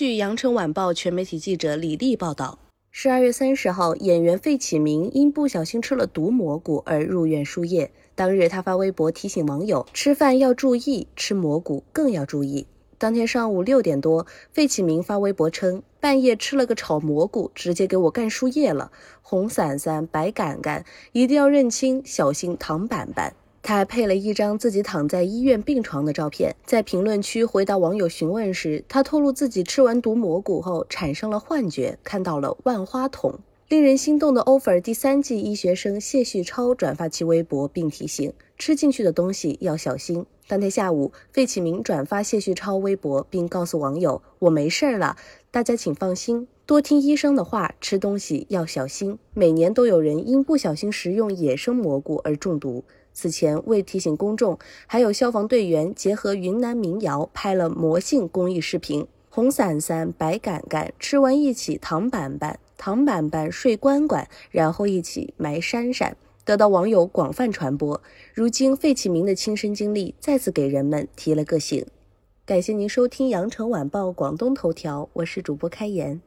据羊城晚报全媒体记者李丽报道，十二月三十号，演员费启鸣因不小心吃了毒蘑菇而入院输液。当日，他发微博提醒网友吃饭要注意，吃蘑菇更要注意。当天上午六点多，费启鸣发微博称，半夜吃了个炒蘑菇，直接给我干输液了，红伞伞、白杆杆，一定要认清，小心躺板板。他还配了一张自己躺在医院病床的照片。在评论区回答网友询问时，他透露自己吃完毒蘑菇后产生了幻觉，看到了万花筒。令人心动的 offer 第三季医学生谢旭超转发其微博，并提醒吃进去的东西要小心。当天下午，费启鸣转发谢旭超微博，并告诉网友：“我没事了，大家请放心，多听医生的话，吃东西要小心。每年都有人因不小心食用野生蘑菇而中毒。”此前，为提醒公众，还有消防队员结合云南民谣拍了魔性公益视频：红伞伞，白杆杆，吃完一起躺板板。躺板板睡关关，然后一起埋山山，得到网友广泛传播。如今费启鸣的亲身经历再次给人们提了个醒。感谢您收听羊城晚报广东头条，我是主播开言。